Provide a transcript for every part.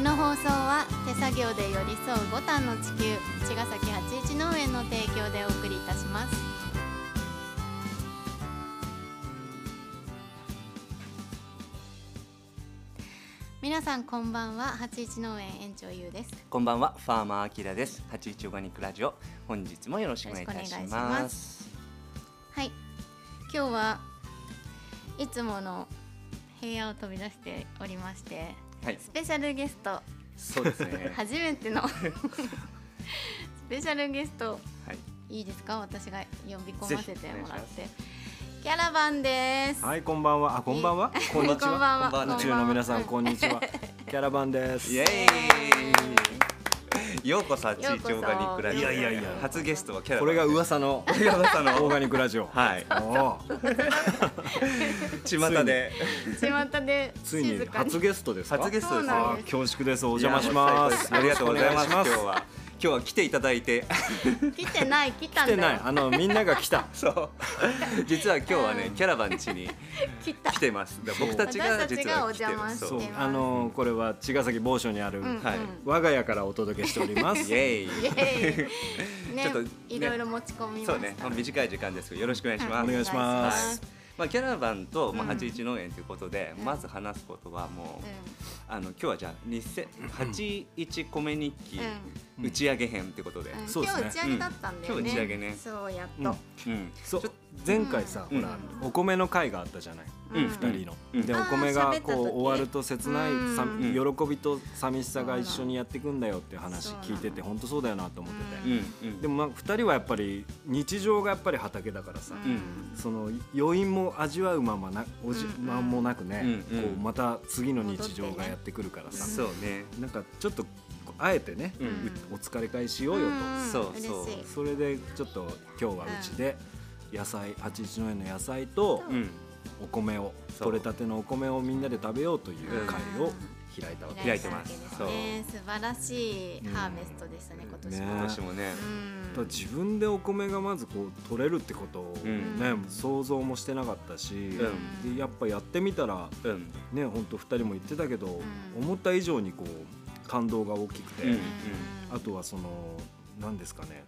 この放送は手作業で寄り添うボタンの地球茅ヶ崎八一農園の提供でお送りいたします皆さんこんばんは八一農園園長ゆうですこんばんは、ファーマーアキラです。八一オーガニックラジオ、本日もよろしくお願いいたし。ますはい今日はいつもの部屋を飛び出しておりましてはい、スペシャルゲストそうですね。初めてのスペシャルゲストはい、いいですか？私が呼び込ませてもらっぜてキャラバンですはい、こんばんは。あ、こんばんは？こんにちは。こんばんはこんばんは宇宙の皆さん、こうんにちは。キャラバンです。イエーイ。ようこそ八一オーガニックラジオ。いやいやいや初ゲストはキャラこれが噂の噂オーの。ガニックラジオ。はい、おお。巷で巷でついに初ゲストですか？初ゲストです恐縮です。おお邪魔します。ありがとうございます。今日は今日は来ていただいて、来てない来たんだよ来てない。あのみんなが来た。そう。実は今日はね、キャラバン家に 来てます。僕たちが実は来てる邪魔してそう。あのこれは茅ヶ崎某所にあるうんうんはい我が家からお届けしております。イエーイ。イエーイねちょっとねいろいろ持ち込みましたそうね、まあ、短い時間ですけどよろしくお願いします。お願いしますまあ、キャラバンと、まあ、うん。八一農園ということで、うん。まず話すことはもう、うあの今日はじゃあ日せ八一米日記打ち上げ編ということで、うん。そうですね。今日打ち上げだったんだよね。うん。今日打ち上げね。そうやっうん。とうん、そう前回さ、うん。ほらお米の会があったじゃない。うん。うん二人の、うん。でお米がこう終わると切ないさ、うん。喜びと寂しさが一緒にやっていくんだよっていう話聞いてて本当そうだよなと思ってて、うん。うん。でもまあ2人はやっぱり日常がやっぱり畑だからさ、うん。その余韻も味わうままなおじうん。まんもなくね、こうまた次の日常がやってくるからさ、そうね、なんかちょっとあえてね、うん。うお疲れ会しようよと、ん。そうそう。それでちょっと今日はうちで野菜八一農園の野菜とうん、お米を取れたてのお米をみんなで食べようという会を開いたわけ開いてます。開ね。素晴らしいハーベストでしたね今年ねも。今年もね、うん。自分でお米がまずこう取れるってことをうん。ね、想像もしてなかったし、ん。でやっぱやってみたらうん、ね本当2人も言ってたけど、ん。思った以上にこう感動が大きくて、うん。あとはその何ですかね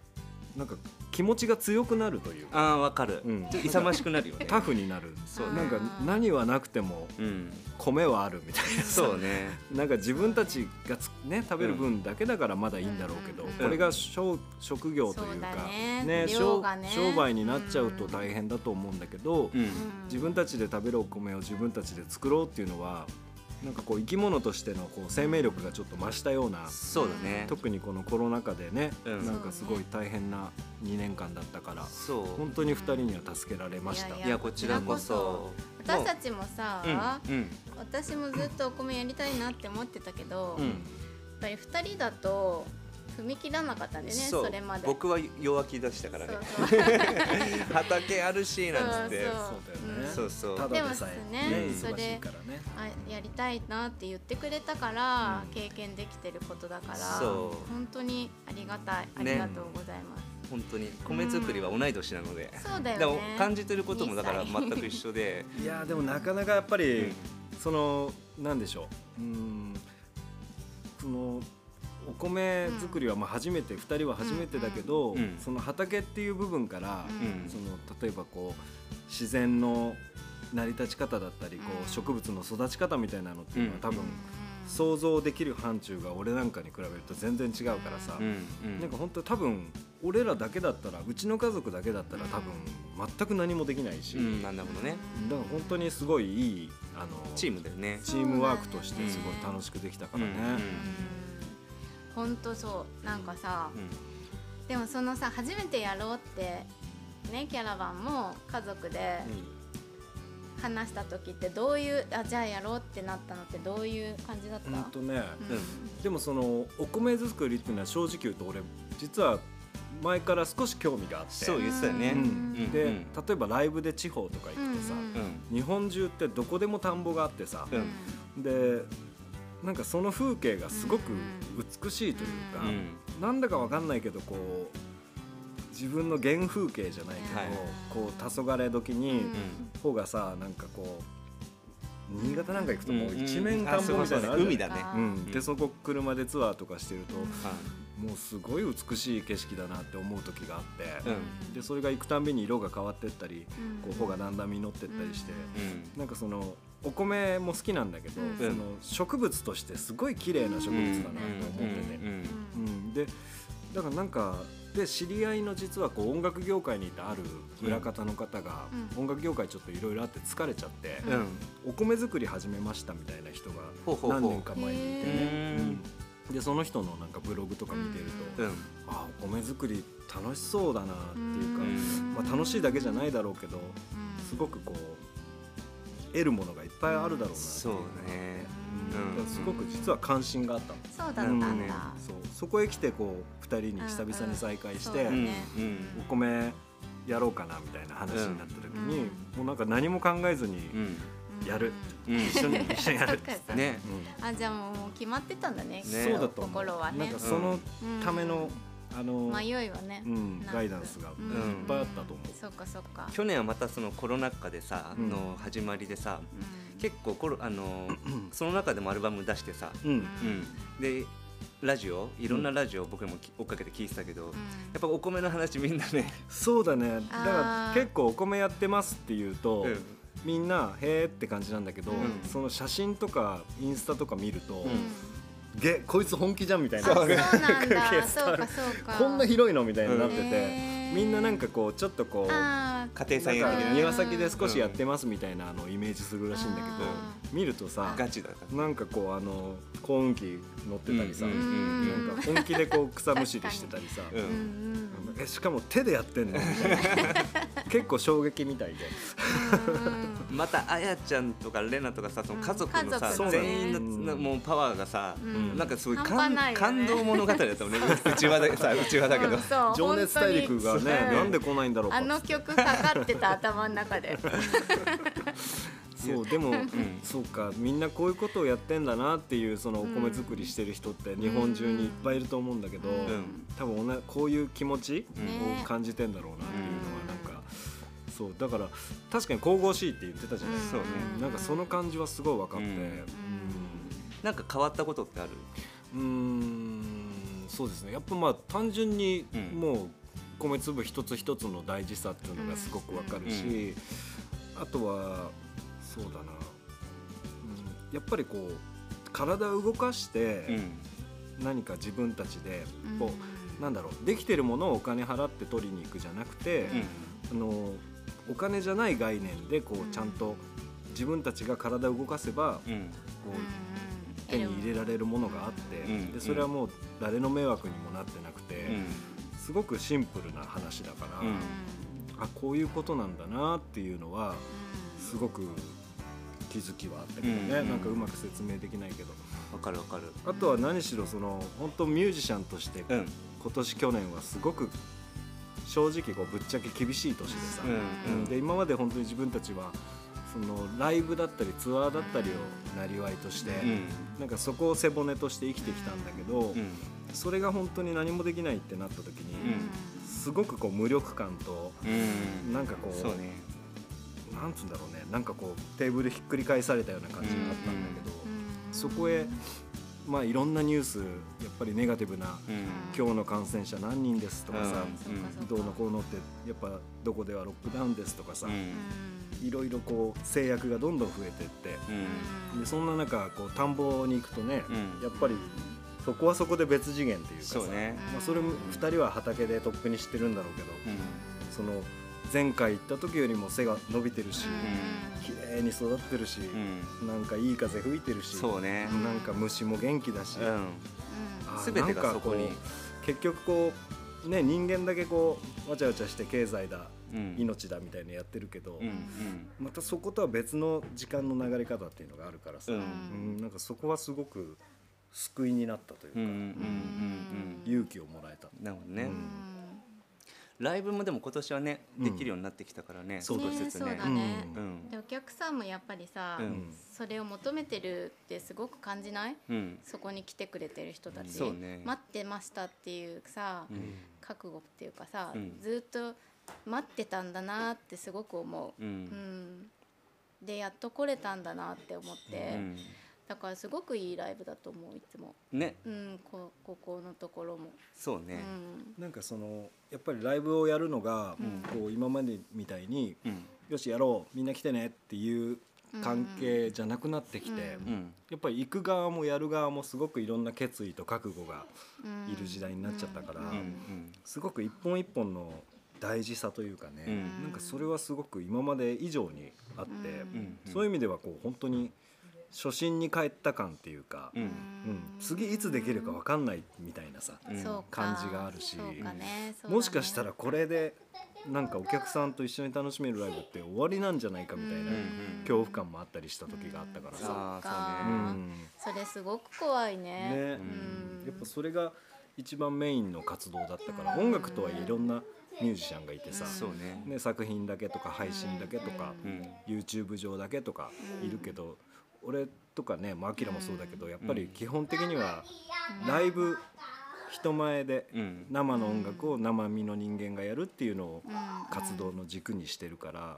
なんか気持ちが強くなるというか。ああわかる、うん。ちょっと勇ましくなるよね。タフになるそうなんかうん何はなくてもうん、米はあるみたいなさ。そうね、なんか自分たちがつ、ね、食べる分だけだからまだいいんだろうけど、うん。これが商職業というかね。量商売になっちゃうと大変だと思うんだけど、うん、自分たちで食べるお米を自分たちで作ろうっていうのはなんかこう生き物としてのこう生命力がちょっと増したような、そうだね。特にこのコロナ禍でね、うんなんかすごい大変な2年間だったからそう。本当に2人には助けられました。いいやこちらこそ。私たちもさ、うん、うん、私もずっとお米やりたいなって思ってたけど、うんやっぱり2人だと踏み切らなかったんでねそれまで。僕は弱気出したからね。そうそう。畑あるしなんつってそう。そうだよね。そうでさえねでもね忙しいそれからね。あやりたいなって言ってくれたから、うん。経験できてることだからそう。本当にありがたい。あねりがとうございます、本当に米作りは同い年なので、そうだよね。でも感じてることもだから2歳。全く一緒で。いやーでもなかなかやっぱり、うん。そのなんでしょう。うーん。そのお米作りはまあ初めて、2人は初めてだけど、うんその畑っていう部分から、うん。その例えばこう自然の成り立ち方だったりこうん。う植物の育ち方みたいなのっていうのはうん。多分想像できる範疇が俺なんかに比べると全然違うからさ、うん。うん。なんか本当多分俺らだけだったらうちの家族だけだったら多分全く何もできないし、うん。なんだほどね。だから本当にすごいいいあのチームだよね。チームワークとしてすごい楽しくできたからね。本当そう。なんかさ、でもそのさ初めてやろうってねキャラバンも家族で話した時ってどういうあじゃあやろうってなったのってどういう感じだった、うんとね、うん。でもそのお米作りっていうのは正直言うと俺実は前から少し興味があって。そう言ってたよね。ううん。ん。で、例えばライブで地方とか行くとさ、うんうん。日本中ってどこでも田んぼがあってさ、うん。でなんかその風景がすごく美しいというか、なんだかわかんないけどこう自分の原風景じゃないけど、はい。こう黄昏時にうん。穂がさなんかこう新潟なんか行くともう一面田んぼみたいなのある海だね、うん、でそこ車でツアーとかしてると、もうすごい美しい景色だなって思う時があって、うん、でそれが行くたんびに色が変わってったり、こう穂がだんだん実ってったりして、うん、なんかそのお米も好きなんだけど、うん、その植物としてすごい綺麗な植物だなと思ってて、うん。でだからなんかで知り合いの実はこう音楽業界にいたある裏方の方が、音楽業界ちょっといろいろあって疲れちゃって、お米作り始めましたみたいな人が何年か前にいてね。でその人のなんかブログとか見てると、うん、あお米作り楽しそうだなっていうか、まあ、楽しいだけじゃないだろうけどすごくこう得るものがいっぱいあるだろうなそうね、うん、すごく実は関心があった。そうだったんだ、そう。そこへ来てこう2人に久々に再会して、お米やろうかなみたいな話になった時に、もうなんか何も考えずに、やる、うん、一緒に 一緒にやる。ってね、うん、あじゃあもう決まってたんだね。そうだと心はね。なんかそのための、あの迷いはね、うん、ガイダンスがいっぱいあったと思う、そうかそうか。去年はまたそのコロナ禍でさ、の始まりでさ、結構コロあの その中でもアルバム出してさ、うん。でラジオいろんなラジオ僕も追っかけて聞いてたけど、やっぱお米の話みんなねそうだね。だから結構お米やってますっていうと、みんなへーって感じなんだけど、その写真とかインスタとか見ると、げこいつ本気じゃんみたいな。そうなんだ。そうかそうか。こんな広いのみたいになってて、みんななんかこうちょっとこう家庭菜園庭先で少しやってますみたいなのをイメージするらしいんだけど見るとさガチだなんかこうあの幸運期乗ってたりさ、なんか本気でこう草むしりしてたりさ、えしかも手でやってんの？みたいな結構衝撃みたいで。またあやちゃんとかレナとかさその家族のさ、全員のもうパワーがさ、なんかすごい感,、感動物語だったもんね。うちわださうちわだけど、情熱大陸がね。なんで来ないんだろうあの曲かかってた頭の中で。そうでも、うん、そうかみんなこういうことをやってんだなっていうそのお米作りしてる人って日本中にいっぱいいると思うんだけど、うん、多分こういう気持ちを感じてんだろうなっていうのはなんか。そうだから確かに神々しいって言ってたじゃないですか、ね、なんかその感じはすごい分かって、うん、なんか変わったことってある？うん。そうですね。やっぱまあ単純にもう米粒一つ一つの大事さっていうのがすごく分かるし、あとはそうだな、うん、やっぱりこう体を動かして何か自分たちでこう、なんだろうできてるものをお金払って取りに行くじゃなくて、あのお金じゃない概念でこうちゃんと自分たちが体を動かせば、こう手に入れられるものがあって、でそれはもう誰の迷惑にもなってなくて、すごくシンプルな話だから、あこういうことなんだなっていうのはすごく気づきはあったけどね、うんうん、なんかうまく説明できないけど。わかるわかる。あとは何しろその本当ミュージシャンとして、今年去年はすごく正直こうぶっちゃけ厳しい年でさ、うん。うん、で今まで本当に自分たちはそのライブだったりツアーだったりをなりわいとして、うん、なんかそこを背骨として生きてきたんだけど、うん、それが本当に何もできないってなった時に、うん、すごくこう無力感と、うん、なんかこう、ね、なんつうんだろうね。なんかこうテーブルひっくり返されたような感じがあったんだけど、そこへまあいろんなニュースやっぱりネガティブな、今日の感染者何人ですとかさ、どうのこうのってやっぱどこではロックダウンですとかさ、いろいろこう制約がどんどん増えてって、でそんな中こう田んぼに行くとね、やっぱりそこはそこで別次元っていうかさまあ、それ2人は畑でとっくに知ってるんだろうけど、その前回行った時よりも背が伸びてるし、綺麗に育ってるし、なんかいい風吹いてるしそう、ね、なんか虫も元気だし、うん、全てがそこに。結局こうね人間だけこうわちゃわちゃして経済だ、うん、命だみたいなやってるけど、うんうん、またそことは別の時間の流れ方っていうのがあるからさ、うん、なんかそこはすごく救いになったというか、勇気をもらえた。なるほどね、ライブもでも今年はね、できるようになってきたからね。そうだね、でお客さんもやっぱりさ、それを求めてるってすごく感じない、そこに来てくれてる人たち、待ってましたっていうさ、覚悟っていうかさ、ずっと待ってたんだなってすごく思う。うん。でやっと来れたんだなって思って、うん、だからすごくいいライブだと思ういつも。ね。うんこここのところも。そうね、うん、なんかそのやっぱりライブをやるのが、うん、こう今までみたいに、うん、よしやろうみんな来てねっていう関係じゃなくなってきて、やっぱり行く側もやる側もすごくいろんな決意と覚悟がいる時代になっちゃったから、すごく一本一本の大事さというかね、なんかそれはすごく今まで以上にあって、そういう意味ではこう本当に初心に帰った感っていうか、うん。次いつできるか分かんないみたいなさ、感じがあるし、もしかしたらこれでなんかお客さんと一緒に楽しめるライブって終わりなんじゃないかみたいな恐怖感もあったりした時があったからさ、それすごく怖いね。ね、やっぱそれが一番メインの活動だったから音楽とはいえいろんなミュージシャンがいてさ、ね、作品だけとか配信だけとか、YouTube 上だけとかいるけど、俺とかねアキラもそうだけどやっぱり基本的にはライブ人前で生の音楽を生身の人間がやるっていうのを活動の軸にしてるから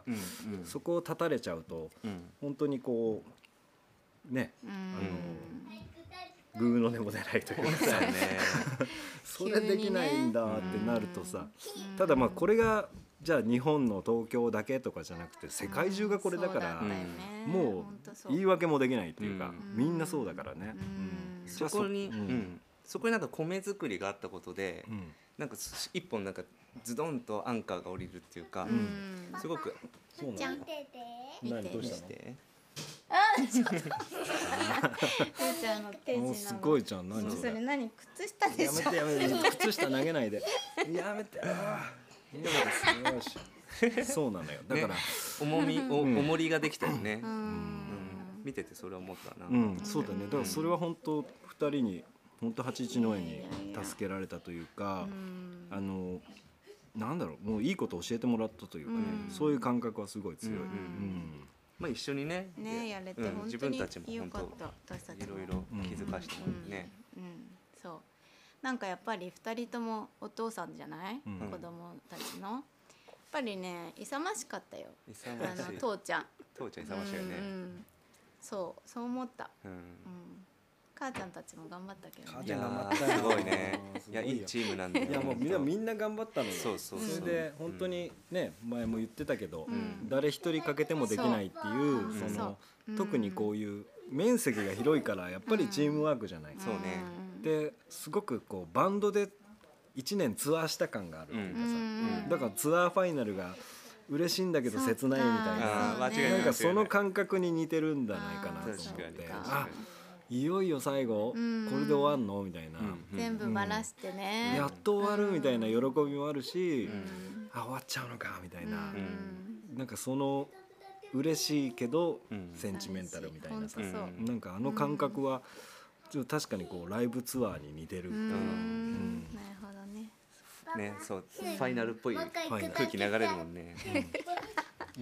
そこを断たれちゃうと本当にこうねあのグーの音も出ないというかさ それできないんだってなるとさただまあこれがじゃあ日本の東京だけとかじゃなくて世界中がこれだから、もう言い訳もできないっていうか、みんなそうだからね。そこに、そこになんか米作りがあったことで、なんか一本なんかズドンとアンカーが降りるっていうか、すごくそうなの。何どうしたの？あ、ちょっと。ちゃんの手品すごいじゃん。何それ？何？靴下でしょ？やめてやめて靴下投げないで。やめて。よしそうなのよ。だから、ね、重みお重りができたよね、うん、見ててそれ思ったな、うん、そうだね。だからそれは本当二人に本当八一の絵に助けられたというか、あのなんだろう。もういいこと教えてもらったというかね、そういう感覚はすごい強い。まあ一緒にねねやれて、自分たちも本当いろいろ気づかしてもね、うんなんかやっぱり2人ともお父さんじゃない、うん、子供たちの？やっぱりね勇ましかったよ。あの父ちゃん。父ちゃん勇ましいよね、うんうん、そうそう思った、うん、うん、母ちゃんたちも頑張ったけど、ね、母ちゃん頑張ったすごいね。いやいいチームなんだいやもうみんなみんな頑張ったのよ。そうそうそれで本当にね、前も言ってたけど、誰一人かけてもできないっていうその特にこういう面積が広いからやっぱりチームワークじゃない、そうねですごくこうバンドで1年ツアーした感があるっていうかさ、だからツアーファイナルが嬉しいんだけど切ないみたいな。なんかその感覚に似てるんじゃないかなと思って。あいよいよ最後これで終わんのみたいな、全部ばらしてね、やっと終わるみたいな喜びもあるし、あ終わっちゃうのかみたいな、なんかその嬉しいけど、センチメンタルみたいなさ、なんかあの感覚は、ちょっと確かにこうライブツアーに似てる。うん、なるほどね。ね、そう、ファイナルっぽい空気流れるもんね。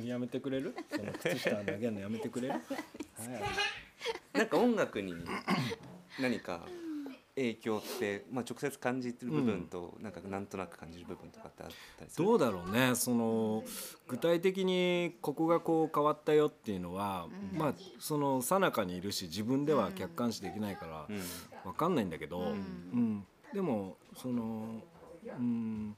やめてくれる？その靴下投げるのやめてくれる？はい。なんか音楽に何か影響って、まあ、直接感じてる部分と、うん、なんかなんとなく感じる部分とかってあったりする？どうだろうね。その具体的にここがこう変わったよっていうのは、うん、まあそのさなかにいるし自分では客観視できないから分かんないんだけど、うん、うん、でもそのうん。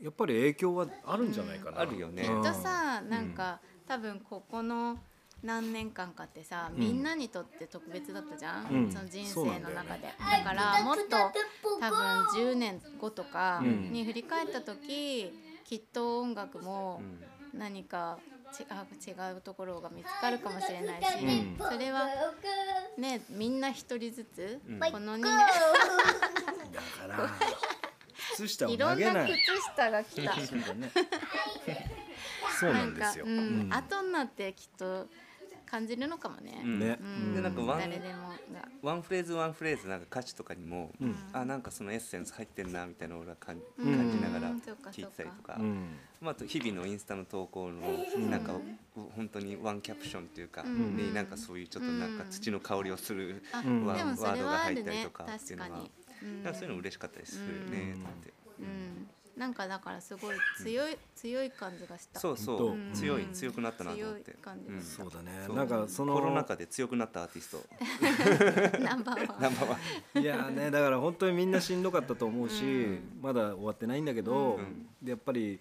やっぱり影響はあるんじゃないかな。あるよね。きっとさなんか、多分ここの何年間かってさ、みんなにとって特別だったじゃん、うん、その人生の中で、ね、だからもっと多分10年後とかに振り返った時、きっと音楽も何か違う違うところが見つかるかもしれないし、それはねみんな一人ずつ、この2年。だから靴下い。ろんな靴下が来た。そうなんですよ、うん、後になってきっと感じるのかもね。ね、でなんかワンワンフレーズワンフレーズなんか歌詞とかにも、うん、あなんかそのエッセンス入ってんなみたいな俺は感感じながら聞いてたりとか、まあ、あと日々のインスタの投稿のなんか、本当にワンキャプションというか、になんかそういうちょっとなんか土の香りをするワ,、ワードが入ったりとかっていうのは、なんかそういうの嬉しかったりするよねって。なんかだからすごい強い、強い感じがした。そうそう、強い強くなったなと思って。そうだね。なんかそのコロナ禍で強くなったアーティスト。ナンバーワン。ナンバーワン。いやねだから本当にみんなしんどかったと思うし、まだ終わってないんだけど、やっぱり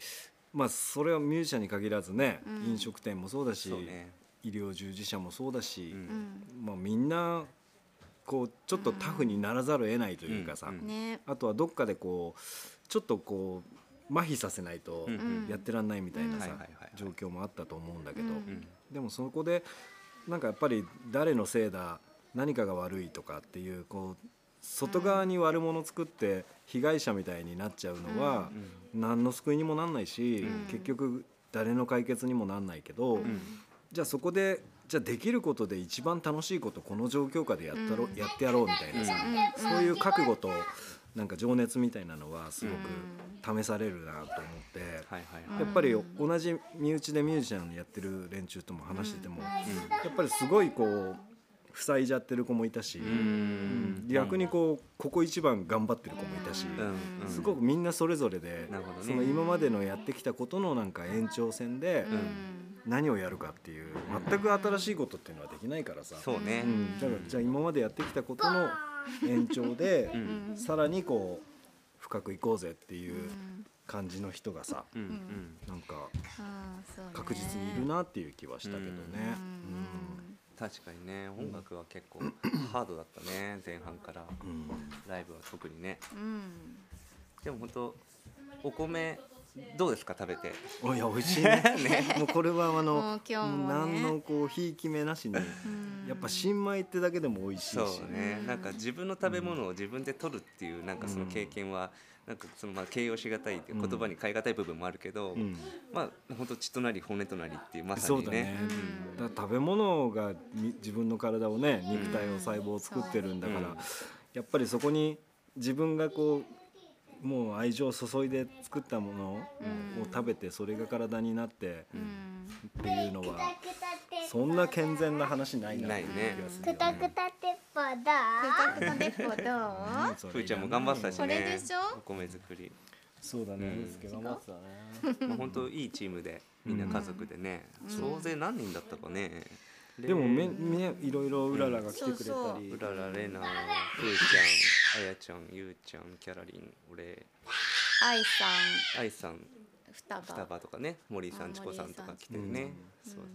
まあそれはミュージシャンに限らずね、飲食店もそうだし、医療従事者もそうだし、まあみんなこうちょっとタフにならざるを得ないというかさ、あとはどっかでこうちょっとこう麻痺させないとやってらんないみたいなさ状況もあったと思うんだけど、でもそこでなんかやっぱり誰のせいだ何かが悪いとかっていうこう外側に悪者作って被害者みたいになっちゃうのは何の救いにもなんないし、結局誰の解決にもなんないけど、じゃあそこでじゃあできることで一番楽しいことこの状況下でやったろ、うん、やってやろうみたいなさ、うん、そういう覚悟となんか情熱みたいなのはすごく試されるなと思って、やっぱり同じ身内でミュージシャンやってる連中とも話してても、やっぱりすごいこう塞いじゃってる子もいたし、逆にこうここ一番頑張ってる子もいたし、すごくみんなそれぞれで、その今までのやってきたことのなんか延長線で、何をやるかっていう全く新しいことっていうのはできないからさ。そうね、うん、だからじゃあ今までやってきたことの延長で、さらにこう深くいこうぜっていう感じの人がさ、うん、なんか確実にいるなっていう気はしたけどね。確かにね音楽は結構ハードだったね前半から、ライブは特にね、でも本当お米どうですか食べて？いや美味しいね。ね。もうこれはあの何のこうひいき目なしにやっぱ新米ってだけでも美味しいし。そうね。なんか自分の食べ物を自分で取るっていうなんかその経験は、なんかそのまあ形容しがたいっていう言葉に変え難い部分もあるけど、うん、まあ本当血となり骨となりっていうまさにね。ね。だ食べ物が自分の体をね肉体を細胞を作ってるんだから、うん、やっぱりそこに自分がこうもう愛情を注いで作ったものを食べてそれが体になってっていうのはそんな健全な話ないなっていう気がするよね。くたくた鉄砲どう？くたくた鉄砲どう？ふーちゃんも頑張ってたしね。お米作り。そうだね。頑張ってたね。まあ本当いいチームでみんな家族でね。総勢何人だったかね。でもめねいろいろうららが来てくれたり、うらられなふーちゃんあやちゃんゆうちゃんキャラリン俺。愛さん。愛さん。双葉。とかね。森さんちこさんとか来てるね、うん、そうだね。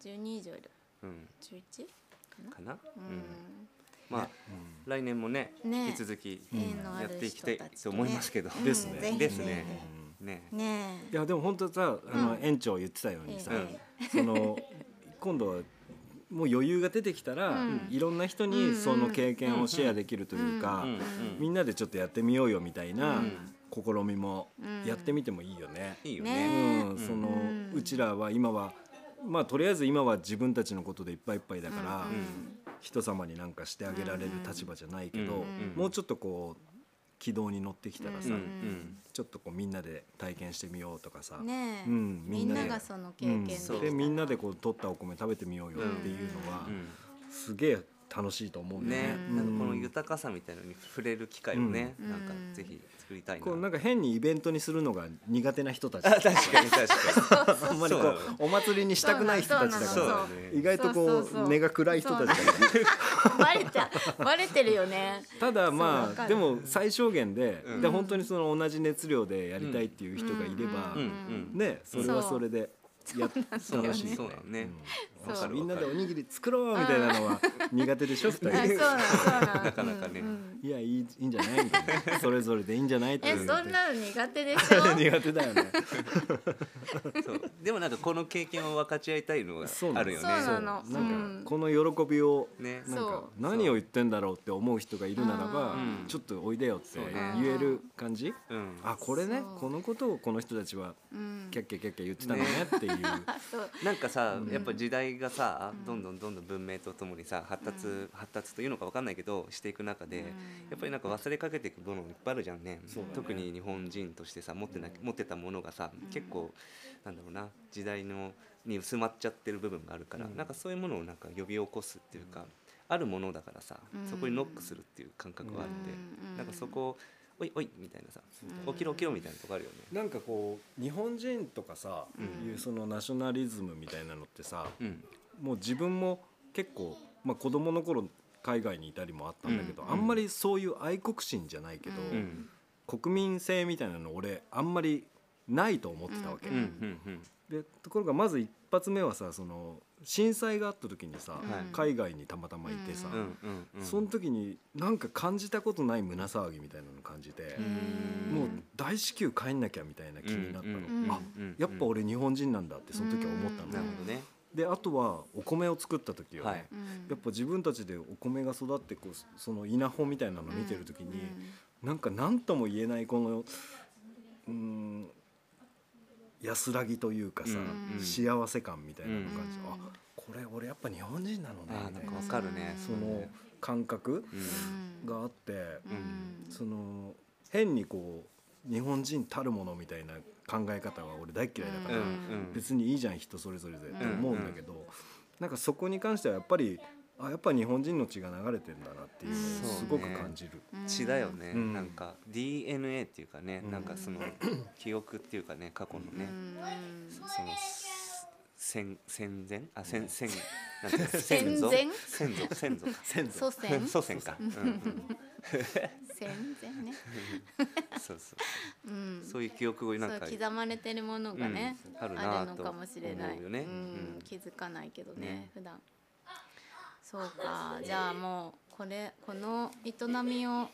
十二以上いる。うん。十一かな？うん。まあ、来年もね引き続きやっていきたいと思いますけど、ですね。ですね。ね。ねいやでも本当さあの園長言ってたようにさ、その今度はもう余裕が出てきたら、いろんな人にその経験をシェアできるというか、みんなでちょっとやってみようよみたいな試みもやってみてもいいよね。いいよね。うん、そのうちらは今はまあとりあえず今は自分たちのことでいっぱいいっぱいだから、人様になんかしてあげられる立場じゃないけど、もうちょっとこう軌道に乗ってきたらさ、うんうん、ちょっとこうみんなで体験してみようとかさ、ねうん、みんながその経験で,、うん、でみんなでこう取ったお米食べてみようよっていうのは、すげえ楽しいと思うね。ね、なんかこの豊かさみたいのに触れる機会をね、うん、なんかぜひ作りたいな。こうなんか変にイベントにするのが苦手な人たち。確かに確かに。あんまりこうお祭りにしたくない人たちだから、意外とこう根が暗い人たちだから。バレちゃバレてるよね。ただまあでも最小限で、で本当にその同じ熱量でやりたいっていう人がいれば、ねそれはそれで。や楽しい。そうだね、うん、みんなでおにぎり作ろうみたいなのは苦手でしょ二人。そうなんそうなんなかなかね、いやいいいいんじゃないみたいな。それぞれでいいんじゃないって。えそんなの苦手でしょ？苦手だよね。そ うでもなんかこの経験を分かち合いたいのがあるよね。そうなの。なんかこの喜びを、ね、なんか何を言ってんだろうって思う人がいるならば、ちょっとおいでよって言える感じ、あこれね？このことをこの人たちはキャッキャキャッキャ言ってたのねっていう、なんかさやっぱ時代がさどんどんどんどん文明とともにさ発達発達というのか分かんないけどしていく中でやっぱりなんか忘れかけていくものもいっぱいあるじゃんね。特に日本人としてさ持ってな持ってたものがさ結構なんだろうな時代のに薄まっちゃってる部分があるから、なんかそういうものをなんか呼び起こすっていうか、あるものだからさそこにノックするっていう感覚はあって、なんかそこおいおいみたいなさ起きろ起きろみたいなとこあるよね。なんかこう日本人とかさ、うん、いうそのナショナリズムみたいなのってさ、うん、もう自分も結構、まあ、子供の頃海外にいたりもあったんだけど、うん、あんまりそういう愛国心じゃないけど、国民性みたいなの俺あんまりないと思ってたわけ。でところがまず一発目はさその震災があった時にさ、海外にたまたまいてさ、その時になんか感じたことない胸騒ぎみたいなの感じてもう大至急帰んなきゃみたいな気になったの、あやっぱ俺日本人なんだってその時は思ったの、なるほどね。であとはお米を作った時よ。ね、はい、やっぱ自分たちでお米が育ってこうその稲穂みたいなのを見てる時に、うん、なんか何とも言えないこのうん安らぎというかさ、うん、幸せ感みたいなの感じ、うん、あこれ俺やっぱ日本人なのねみたいな。分かるねその。感覚があって、その変にこう日本人たるものみたいな考え方は俺大嫌いだから、別にいいじゃん人それぞれでって思うんだけど、なんかそこに関してはやっぱりあやっぱ日本人の血が流れてんだなっていうのをすごく感じる、ね、血だよね、うん、なんか DNA っていうかね、うん、なんかその 記憶っていうかね過去のね、うん、その戦戦前？あ戦戦なんて先祖？先祖先祖 先祖。祖先？祖先か、うんうん、戦前ね。そうそう、う。ん、そういう記憶をなんか刻まれてるものがね、うん、あるのかもしれない。よね、うん、気づかないけどね、ね、普段そうか。じゃあもうこれこの営みを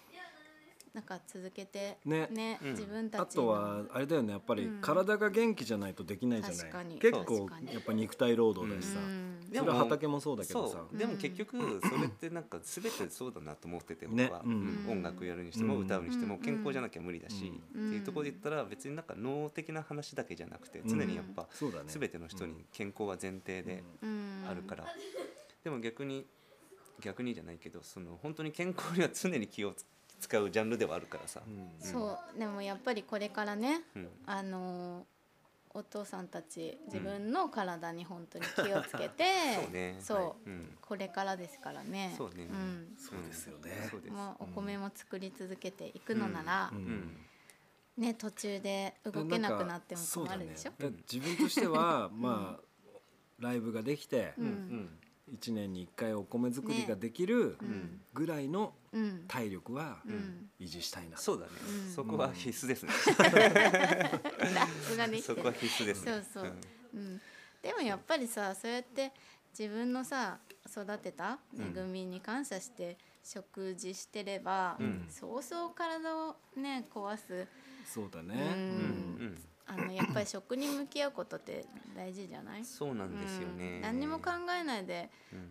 なんか続けてね。ね、うん、自分たちあとはあれだよねやっぱり体が元気じゃないとできないじゃない、うん、結構やっぱ肉体労働だしさ、うん、それは畑もそうだけどさ。でも結局それってなんか全てそうだなと思ってて僕は、ね、音楽やるにしても歌うにしても健康じゃなきゃ無理だし、っていうところで言ったら別になんか脳的な話だけじゃなくて常にやっぱ全ての人に健康は前提であるから、でも逆に逆にじゃないけどその本当に健康には常に気を使うジャンルではあるからさ、うん、そうでもやっぱりこれからね、うん、あのお父さんたち自分の体に本当に気をつけて、うん、そうね。そう、はい。これからですからね。そうね、うん、そうですよね。もうお米も作り続けていくのなら、ね途中で動けなくなっても困るでしょ、ね、自分としてはまあライブができて、うん1年に1回お米作りができるぐらいの体力は維持したいな、そうだね、そこは必須ですね。そこは必須です、ね、そうそう、うん、でもやっぱりさそうやって自分のさ育てた恵みに感謝して食事してれば、そうそう体をね壊す。そうだね、うんあのやっぱり食に向き合うことって大事じゃない？そうなんですよね、うん、何にも考えないで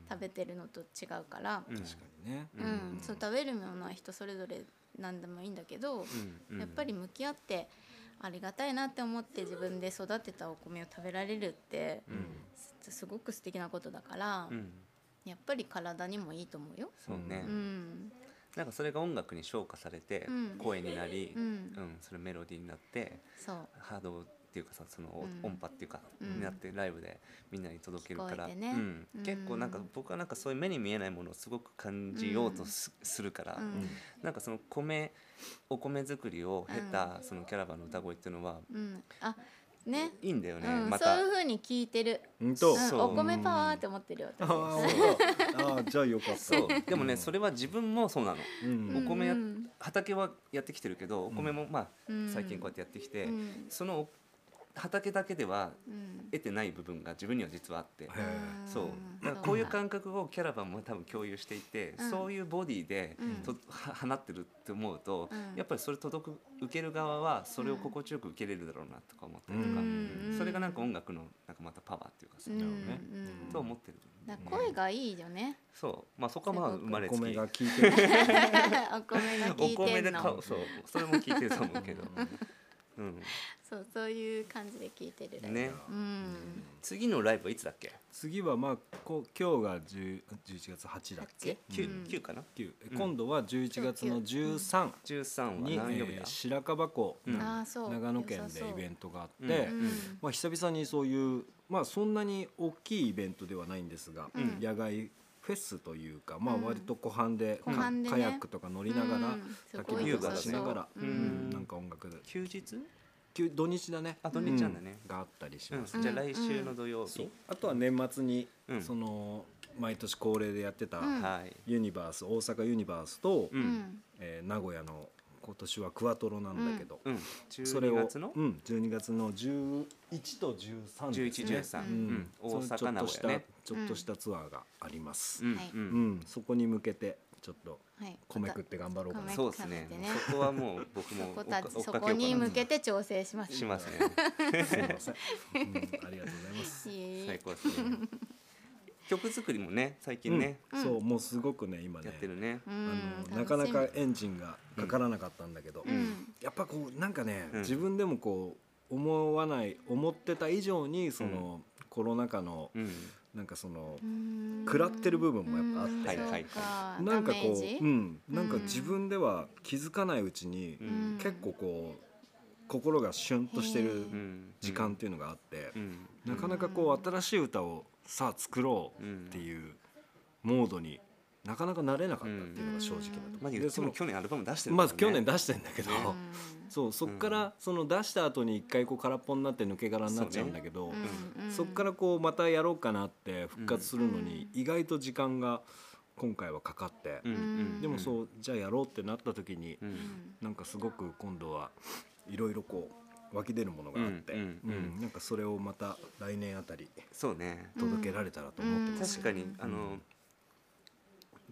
食べてるのと違うから、うん、確かにね、うん、そう食べるものは人それぞれ何でもいいんだけど、やっぱり向き合ってありがたいなって思って自分で育てたお米を食べられるって、すごく素敵なことだから、やっぱり体にもいいと思うよ。そうね、うんなんかそれが音楽に昇華されて声になり、うん、うん、それメロディーになってハードっていうかさその音波っていうか、になってライブでみんなに届けるから、ね、うん、結構なんか僕はなんかそういう目に見えないものをすごく感じようとす,、るから、うん、なんかその米お米作りを経たそのキャラバンの歌声っていうのは、うん、あね、いいんだよね、うん、まそういうふうに聞いてる、うん、お米パワーって思ってるよああじゃあよかった。でもねそれは自分もそうなの、うん、お米や畑はやってきてるけどお米もまあ、最近こうやってやってきて、その畑だけでは得てない部分が自分には実はあって、そう。だからこういう感覚をキャラバンも多分共有していて、そういうボディでと、放ってるって思うと、やっぱりそれ届く受ける側はそれを心地よく受けれるだろうなとか思ったりとか、それがなんか音楽のなんかまたパワーっていうかさ、ねと思ってる、声がいいよね。そう。まあそこはまあ生まれつき。お米が聞いてる。お米が聞いてるの。そう。それも聞いてると思うけどうん、そうそういう感じで聞いてるね、うん、次のライブはいつだっけ？次はまあこ今日が10 11月8だっけ？9, 9かな、9今度は11月の13に、は何曜日だ、えー、白樺湖、うん、長野県でイベントがあって、まあ、久々にそういうまあそんなに大きいイベントではないんですが、野外フェスというか、まあ、割と湖畔で,、カヤックとか乗りながら、焚き火とかしながら、うん。なんか音楽。で休日？土日だね。あ土日なんだね、があったりします、じゃあ来週の土曜日、あとは年末に、その毎年恒例でやってた、ユニバース大阪ユニバースと、うえ名古屋の今年はクワトロなんだけど、うん。それを、うん、12月の11と13ですね。11、13、うん、大阪名古屋ね。ちょっとしたツアーがあります、うん。そこに向けてちょっと米食って頑張ろうかな、そうですね。そこはもう僕もそこに向けて調整しますしますね。すみません、ありがとうございます。最高ですね曲作りもね最近ね、そうもうすごくね今ね。やってるね。あのなかなかエンジンがかからなかったんだけど、やっぱこうなんかね、自分でもこう思わない思ってた以上にその、コロナ禍の、なんかその食らってる部分もやっぱあって、なんかこう、うん、なんか自分では気づかないうちに、結構こう心がシュンとしてる時間っていうのがあって、なかなかこう新しい歌をさあ作ろうっていうモードになかなかなれなかったっていうのが正直なところ、まあ、でその去年アルバム出してる、ね、まず去年出してんだけど、そうそっからその出した後に一回こう空っぽになって抜け殻になっちゃうんだけどそっからこうまたやろうかなって復活するのに意外と時間が今回はかかって、でもそうじゃあやろうってなった時に、なんかすごく今度はいろいろこう湧き出るものがあって、うんうんなんかそれをまた来年あたりそうね。届けられたらと思ってます、確かにあの、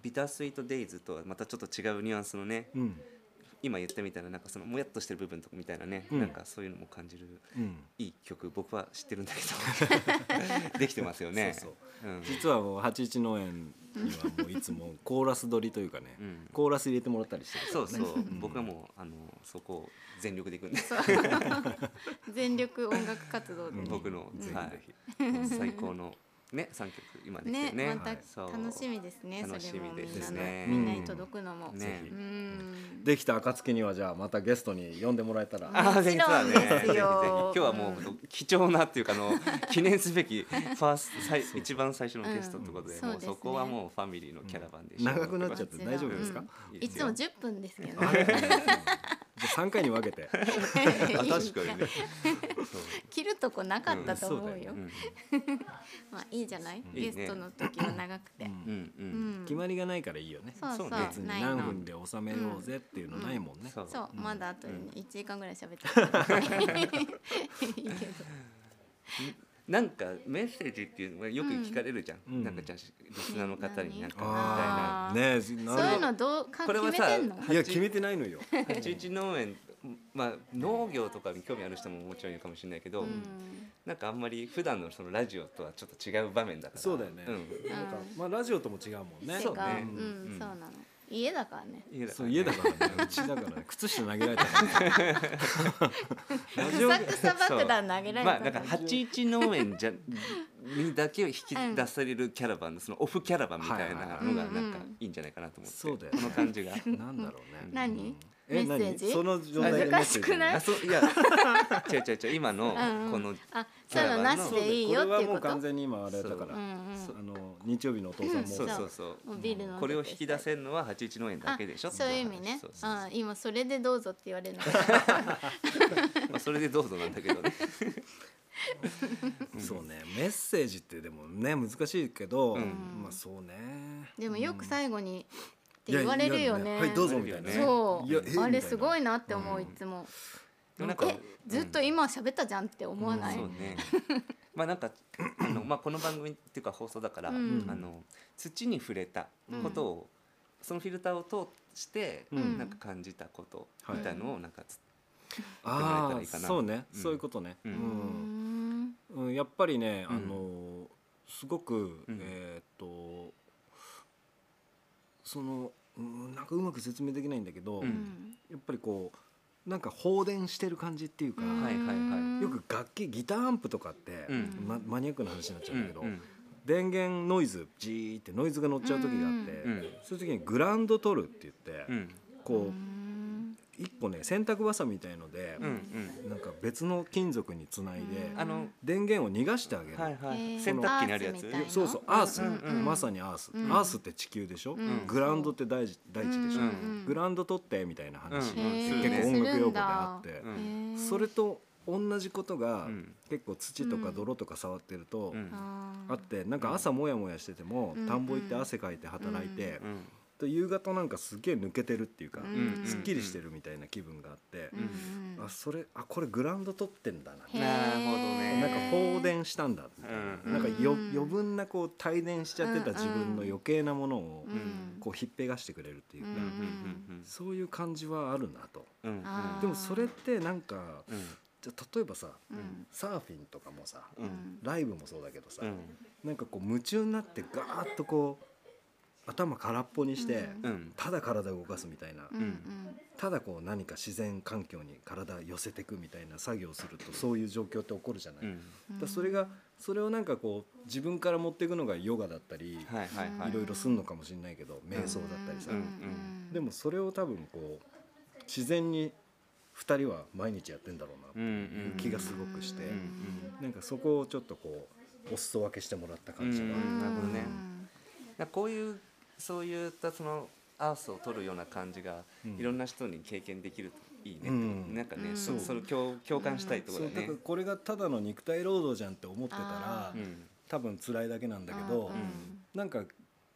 ビタースイートデイズとはまたちょっと違うニュアンスのね、今言ったみたいななんかそのもやっとしてる部分とかみたいなね、うん、なんかそういうのも感じる、うん、いい曲僕は知ってるんだけど。できてますよね。そうそう、うん、実はもう81農園にはもういつもコーラス撮りというかね、うん、コーラス入れてもらったりしてる、ね、そうそう、僕はもうあのそこを全力でいくんで。全力音楽活動で、ね、僕の、はい、最高のね三曲今できてね。また楽しみですね楽しみですね。みんなに届くのも。ね。できた暁にはじゃあまたゲストに呼んでもらえたら。あぜひぜひ今日はもう貴重なっていうかの記念すべきファースト一番最初のゲストということでもうそこはもうファミリーのキャラバンで長くなっちゃって大丈夫ですか？いつも10分ですけど 三回に分けて。確かにね。切るとこなかったと思うよ。まあいいじゃない？ゲストの時は長くて。決まりがないからいいよね。そうそう。別に何分で収めようぜっていうのないもんね。そう。まだあと1時間ぐらい喋って。いいけどなんかメッセージっていうのはよく聞かれるじゃん、うん、なんかじゃあリスナーの方になんかみたいな、ね、そういうのどうこれはさいや決めてないのよ。八一農園まあ農業とかに興味ある人ももちろんいるかもしれないけど、うん、なんかあんまり普段のそのラジオとはちょっと違う場面だから。そうだよね、うん、なんかまあラジオとも違うもんね。そうね、うん、そうなの家だからね。家だからね。家だからね。うちだからね。靴下投げられたねラジオ草草爆弾投げられたまあだから八一農園じゃにだけを引き出されるキャラバンのそのオフキャラバンみたいなのがなんかいいんじゃないかなと思って、そうだよこの感じが。なんだろうね。何？メッセージ？その状態でメッセージあそういや。違う違う違う。今のこのあそういうの。なしでいいよっていうこと？これはもう完全に今あれだから、あの日曜日のお父さんも。そうそうそう。これを引き出せるのは八一農園だけでしょ？そういう意味ね。あ今それでどうぞって言われるの。まあそれでどうぞなんだけどね。そうね。メッセージってでもね難しいけど、まあそうね。でもよく最後にって言われるよね。はいどうぞみたいな。そう。あれすごいなって思ういつも。なんかずっと今喋ったじゃんって思わない？そうね。まあなんかあのまあこの番組っていうか放送だから、あの土に触れたことを、そのフィルターを通してなんか感じたことみたいのをなんかつ、ああそうね、そういうことね。うん。うん、やっぱりねあのすごく、えっとそのうんなんかうまく説明できないんだけど、やっぱりこうなんか放電してる感じっていうか、はいはいはい、よく楽器ギターアンプとかって、ま、マニアックな話になっちゃうんだけど、電源ノイズジーってノイズが乗っちゃう時があって、そういう時にグラウンド取るって言って、こう一個ね洗濯ばさみみたいので、なんか別の金属につないで、あの電源を逃がしてあげる、はいはい、洗濯機にあるやつ？そうそうアース、まさにアース、アースって地球でしょ、グラウンドって大地大地でしょ、グラウンド取ってみたいな話、結構音楽用語であって、それと同じことが、結構土とか泥とか触ってると、あってなんか朝モヤモヤしてても、田んぼ行って汗かいて働いて、と夕方なんかすげえ抜けてるっていうか、すっきりしてるみたいな気分があって、あそれあこれグラウンド取ってんだななるほどねなんか放電したんだみたいな,、なんかよ余分なこう帯電しちゃってた自分の余計なものをこうひっぺがしてくれるっていうか、そういう感じはあるなと、でもそれってなんか、じゃ例えばさ、サーフィンとかもさ、ライブもそうだけどさ、うなんかこう夢中になってガーッとこう頭空っぽにして、ただ体を動かすみたいな、ただこう何か自然環境に体寄せていくみたいな作業をするとそういう状況って起こるじゃない、だそれがそれをなんかこう自分から持っていくのがヨガだったり、いろいろすんのかもしれないけど瞑想だったりさ、でもそれを多分こう自然に2人は毎日やってんだろうなっていう気がすごくして、なんかそこをちょっとこうお裾分けしてもらった感じが、なるほどね。こういうそういったそのアースを取るような感じが、いろんな人に経験できるといいね、うん、なんかね、うん、そそれ共共感したいところだね、うん、これがただの肉体労働じゃんって思ってたら、多分辛いだけなんだけど、うん、なんか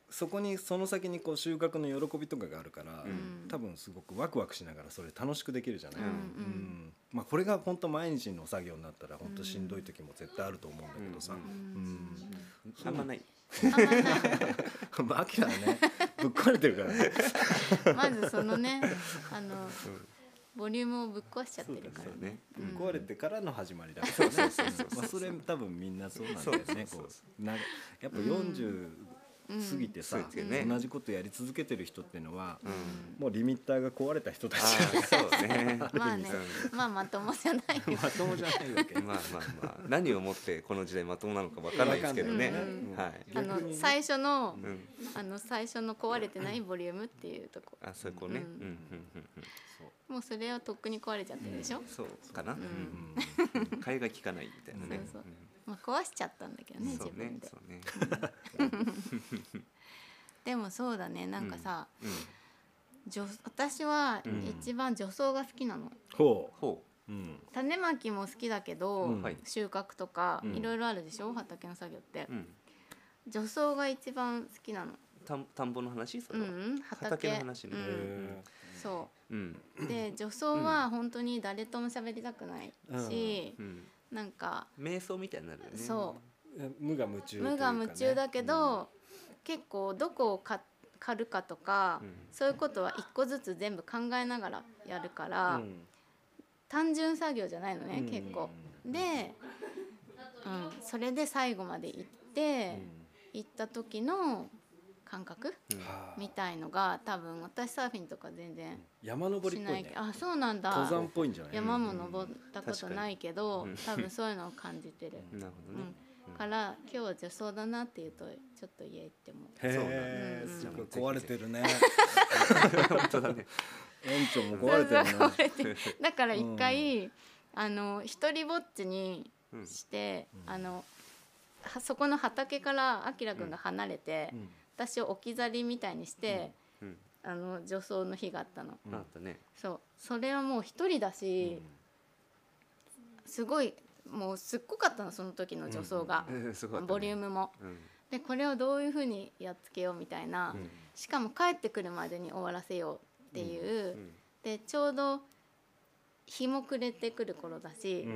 そこにその先にこう収穫の喜びとかがあるから、うん、多分すごくワクワクしながらそれ楽しくできるじゃない、うん、うん、まあ、これが本当毎日の作業になったら本当しんどい時も絶対あると思うんだけどさ、うん。あんまないまあ、アキラはねぶっ壊れてるからね。まずそのねあの、ボリュームをぶっ壊しちゃってるから。ね。ぶっ壊れてからの始まりだから。ね まあそれ多分みんなそうなんだよねこうなやっぱ40過ぎてさ、うん。同じことやり続けてる人っていうのは、もうリミッターが壊れた人たち。そうね。まあね。まあまともじゃないまともじゃないわけ。まあまあまあ。何をもってこの時代まともなのかわからないですけどね、はい、あの最初の、あの最初の壊れてないボリュームっていうとこ。あそういうこね、うん。もうそれはとっくに壊れちゃってるでしょ、そうかな、うん、替えが利かないみたいなね。そうそうまあ、壊しちゃったんだけどね自分で、ね。でもそうだねなんかさ、うんうん、私は一番除草が好きなの、ほう。ほう、うん、種まきも好きだけど、うん、収穫とか、いろいろあるでしょ畑の作業って、除草が一番好きなの。田田んぼの話？それは、うん、畑。の話ね、そう、うん、で除草は本当に誰とも喋りたくないし、うんなんか瞑想みたいになるよね。そう。無我夢中、ね、無我夢中だけど、うん、結構どこをか狩るかとか、うん、そういうことは一個ずつ全部考えながらやるから、うん、単純作業じゃないのね、結構。で、うん、それで最後まで行って、行った時の感覚、みたいのが多分私サーフィンとか全然山登りっぽい、ね、あそうなんだ。登山っぽいんじゃない？山も登ったことないけど、多分そういうのを感じてる。なるほどね、から今日は女装だなっていうとちょっと言えてもへえ、うん、壊れてるね。本当だね。園長も壊れてる ね。だから一回、うん、あの一人ぼっちにして、うん、あのそこの畑からあきらくんが離れて、うん私を置き去りみたいにして、うん。うん、あの女装の日があったの。あったね。そう。それはもう一人だし、すごいもうすっごかったのその時の女装が、ボリュームも。でこれをどういうふうにやっつけようみたいな、しかも帰ってくるまでに終わらせようっていう、でちょうど日も暮れてくる頃だし、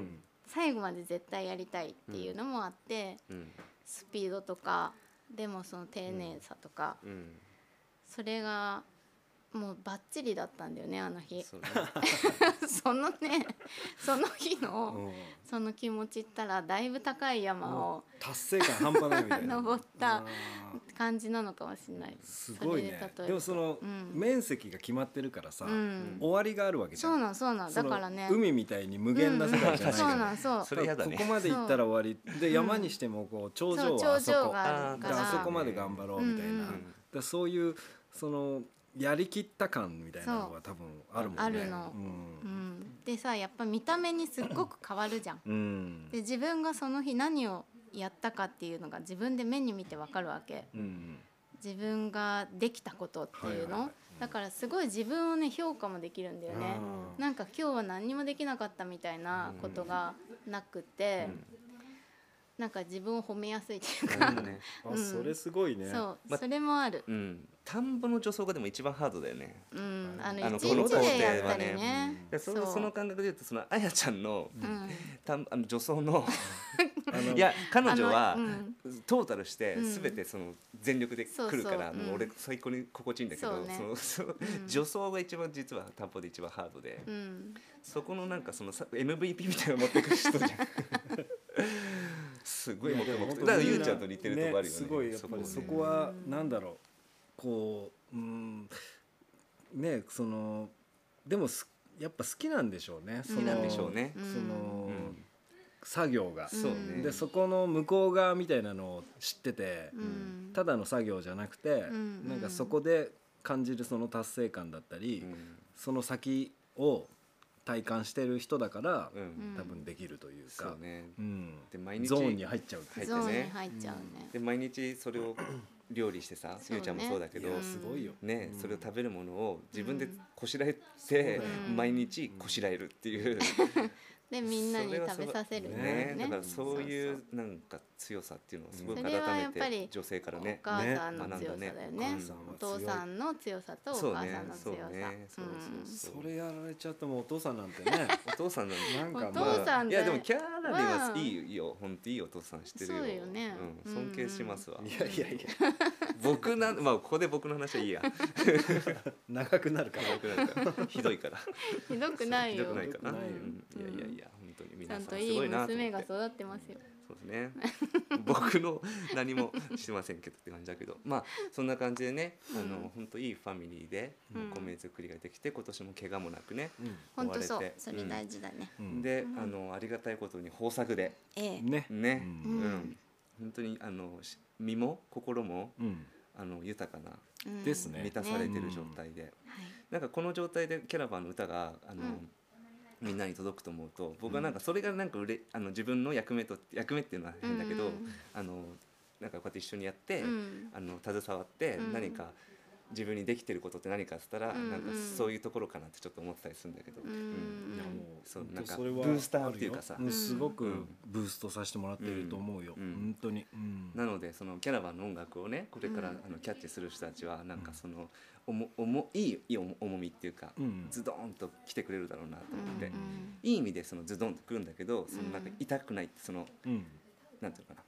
最後まで絶対やりたいっていうのもあって、スピードとかでもその丁寧さとか、うん、それがもうバッチリだったんだよねあの日。そ, ね、そのねその日のその気持ちったらだいぶ高い山を達成感半端ないみたいな。登った感じなのかもしれない。すごいね。でもその、うん、面積が決まってるからさ、うん、終わりがあるわけじゃん。そうなんそうなん。だからね。海みたいに無限な世界じゃないそうなんそう。それやだ、ね、ここまで行ったら終わり。で山にしてもこう頂上はあそこあそこまで頑張ろうみたいな、だそそういうそのやりきった感みたいなのは多分あるもんね。あるの、うん、うん、でさやっぱ見た目にすっごく変わるじゃん、うん、で自分がその日何をやったかっていうのが自分で目に見てわかるわけ、うん、自分ができたことっていうの、はいはいだからすごい自分をね評価もできるんだよね。なんか今日は何にもできなかったみたいなことがなくて、なんか自分を褒めやすいっていうか、ね。うん、それすごいね。そう、ま、それもある、うん、田んぼの除草がでも一番ハードだよね。うん。あの一日でやったりね。ね。そその感覚で言うとそのあやちゃんの,、うん、たあの除草の いや彼女は、うん、トータルして全てその全力で来るから、もう俺最高に心地いいんだけどその その、女装が一番実は担保で一番ハードで、そこのなんかその MVP みたいなの持ってく人じゃん。すごい黙々とだからゆうちゃんと似てるとこあるよね。すごいやっぱりそこはなんだろう。こううんねそのでもやっぱ好きなんでしょうね。好きなんでしょうね。その、作業が。そう、ね、でそこの向こう側みたいなのを知ってて、うん、ただの作業じゃなくて、うん、なんかそこで感じるその達成感だったり、うん、その先を体感してる人だから、多分できるというか、ね。うん、で毎日ゾーンに入っちゃう入ってね。入っちゃうね、で毎日それを料理してさ、ゆうちゃんもそうだけど、すごいよ。ね、それを食べるものを自分でこしらえて、毎日こしらえるっていう、でみんなに食べさせるね。だからそういうなんか強さっていうのをすごい改めて女性からねお母さんの強さだよね。お父さんの強さとお母さんの強さ。それやられちゃってもお父さんなんてね。お父さんなんかお父さんいやでもキャラではいいよ。本当いいお父さんしてるよ。そうよね。尊敬しますわ。いやいやいや。僕なんまあここで僕の話はいいや。長くなるから。ひどいから。ひどくないよ。ひどくないかないやいやいや。本当に皆さんすごいな娘が育ってますよ。そうですね。僕の何もしてませんけどって感じだけど。まあそんな感じでね、あの本当いいファミリーで米作りができて今年も怪我もなくね、本当そう。それ大事だね、で、あのありがたいことに豊作で、ね。ね、うん。本当にあの身も心も、あの豊かなですね。満たされてる状態で、なんかこの状態でキャラバンの歌があの、みんなに届くと思うと僕はなんかそれがなんかうれあの自分の役目と役目っていうのは変だけど、あのなんかこうやって一緒にやって、あの携わって何か、自分にできてることって何かっつったら、なんかそういうところかなってちょっと思ってたりするんだけど、うんいやもうそうなんかブースターっていうかさ、すごくブーストさせてもらってると思うよ、本当に、なのでそのキャラバンの音楽をねこれからあのキャッチする人たちはなんかそのおもおもいいいい重みっていうか、ズドンと来てくれるだろうなと思って、いい意味でそのズドンとくるんだけどそのなんか痛くないってその、なんていうかな。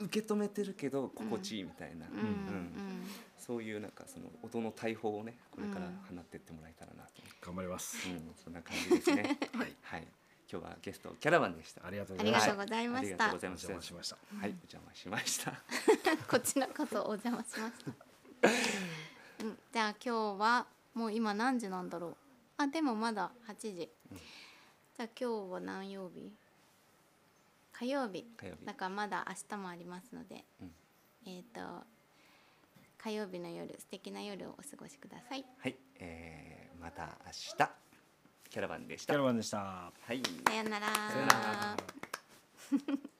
受け止めてるけど心地いいみたいな、うん。そういうなんかその音の大砲をねこれから放ってってもらえたらなと、頑張ります、うん、そんな感じですね。はい、はい、今日はゲストキャラバンでした。ありがとうございました、ありがとうございました。お邪魔しました。はい。お邪魔しました。こちらこそお邪魔しましたうん、じゃあ今日はもう今何時なんだろう。あでもまだ8時、うん、じゃあ今日は何曜日？火曜日。だからまだ明日もありますので、うん、えっ、ー、と火曜日の夜素敵な夜をお過ごしください。はい、えー、また明日。キャラバンでした。キャラバンでした。はい。さよなら。さよなら